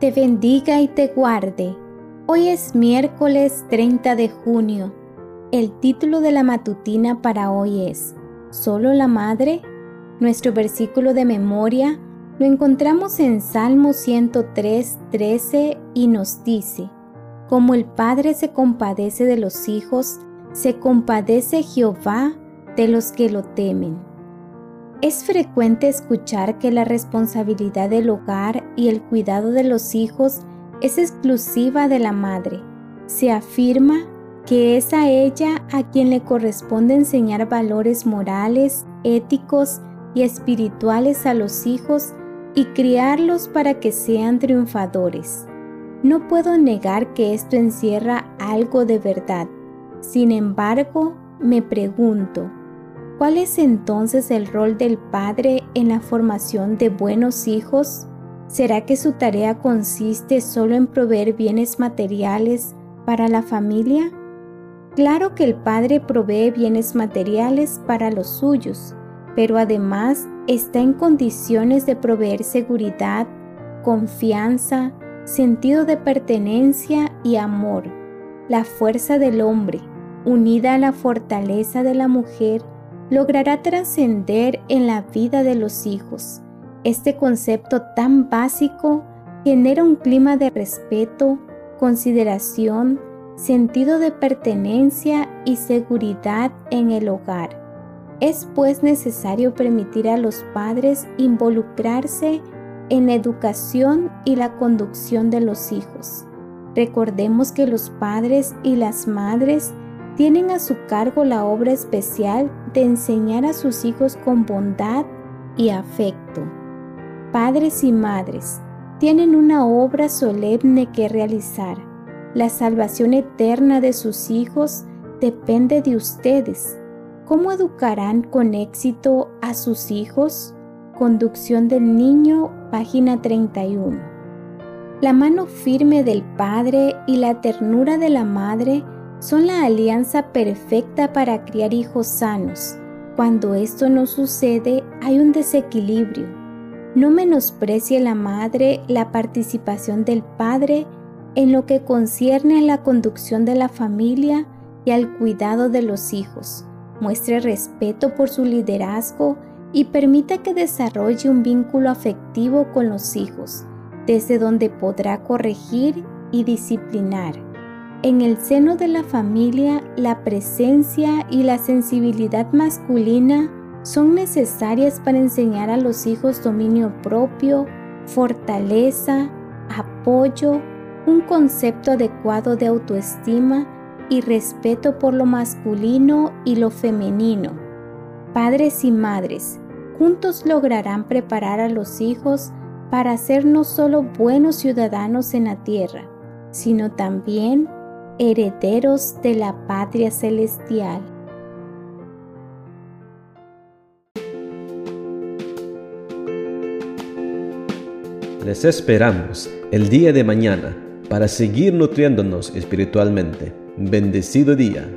te bendiga y te guarde. Hoy es miércoles 30 de junio. El título de la matutina para hoy es ¿Solo la Madre? Nuestro versículo de memoria lo encontramos en Salmo 103, 13 y nos dice, Como el Padre se compadece de los hijos, se compadece Jehová de los que lo temen. Es frecuente escuchar que la responsabilidad del hogar y el cuidado de los hijos es exclusiva de la madre. Se afirma que es a ella a quien le corresponde enseñar valores morales, éticos y espirituales a los hijos y criarlos para que sean triunfadores. No puedo negar que esto encierra algo de verdad. Sin embargo, me pregunto, ¿cuál es entonces el rol del padre en la formación de buenos hijos? ¿Será que su tarea consiste solo en proveer bienes materiales para la familia? Claro que el padre provee bienes materiales para los suyos, pero además está en condiciones de proveer seguridad, confianza, sentido de pertenencia y amor. La fuerza del hombre, unida a la fortaleza de la mujer, logrará trascender en la vida de los hijos. Este concepto tan básico genera un clima de respeto, consideración, sentido de pertenencia y seguridad en el hogar. Es pues necesario permitir a los padres involucrarse en la educación y la conducción de los hijos. Recordemos que los padres y las madres tienen a su cargo la obra especial de enseñar a sus hijos con bondad y afecto. Padres y madres tienen una obra solemne que realizar. La salvación eterna de sus hijos depende de ustedes ¿Cómo educarán con éxito a sus hijos? Conducción del niño, página 31. La mano firme del padre y la ternura de la madre son la alianza perfecta para criar hijos sanos. Cuando esto no sucede, hay un desequilibrio. No menosprecie la madre la participación del padre en lo que concierne a la conducción de la familia y al cuidado de los hijos muestre respeto por su liderazgo y permita que desarrolle un vínculo afectivo con los hijos, desde donde podrá corregir y disciplinar. En el seno de la familia, la presencia y la sensibilidad masculina son necesarias para enseñar a los hijos dominio propio, fortaleza, apoyo, un concepto adecuado de autoestima y respeto por lo masculino y lo femenino. Padres y madres, juntos lograrán preparar a los hijos para ser no solo buenos ciudadanos en la tierra, sino también herederos de la patria celestial. Les esperamos el día de mañana para seguir nutriéndonos espiritualmente. Bendecido día.